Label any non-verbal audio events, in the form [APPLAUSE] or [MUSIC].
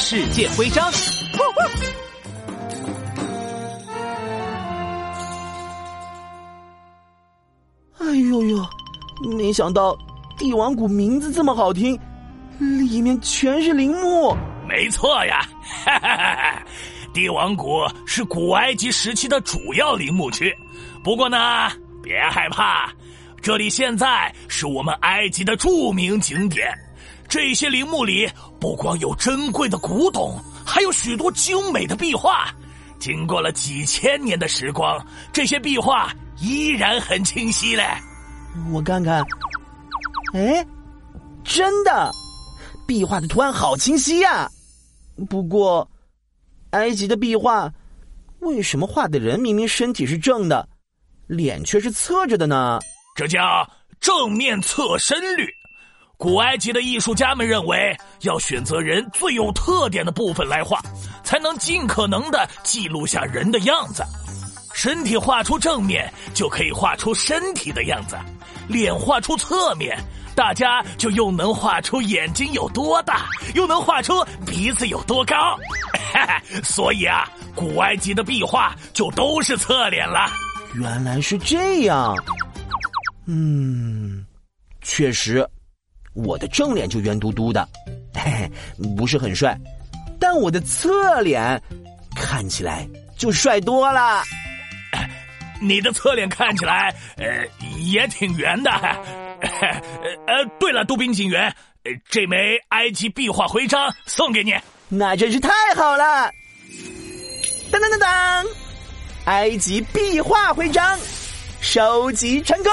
世界徽章。哎呦呦，没想到帝王谷名字这么好听，里面全是陵墓。没错呀，哈 [LAUGHS] 哈帝王谷是古埃及时期的主要陵墓区。不过呢，别害怕，这里现在是我们埃及的著名景点。这些陵墓里不光有珍贵的古董，还有许多精美的壁画。经过了几千年的时光，这些壁画依然很清晰嘞。我看看，哎，真的，壁画的图案好清晰呀。不过，埃及的壁画为什么画的人明明身体是正的，脸却是侧着的呢？这叫正面侧身率。古埃及的艺术家们认为，要选择人最有特点的部分来画，才能尽可能的记录下人的样子。身体画出正面，就可以画出身体的样子；脸画出侧面，大家就又能画出眼睛有多大，又能画出鼻子有多高。[LAUGHS] 所以啊，古埃及的壁画就都是侧脸了。原来是这样。嗯，确实。我的正脸就圆嘟嘟的，嘿嘿，不是很帅，但我的侧脸看起来就帅多了。你的侧脸看起来呃也挺圆的。[LAUGHS] 呃，对了，杜宾警员，这枚埃及壁画徽章送给你，那真是太好了。当当当当，埃及壁画徽章收集成功。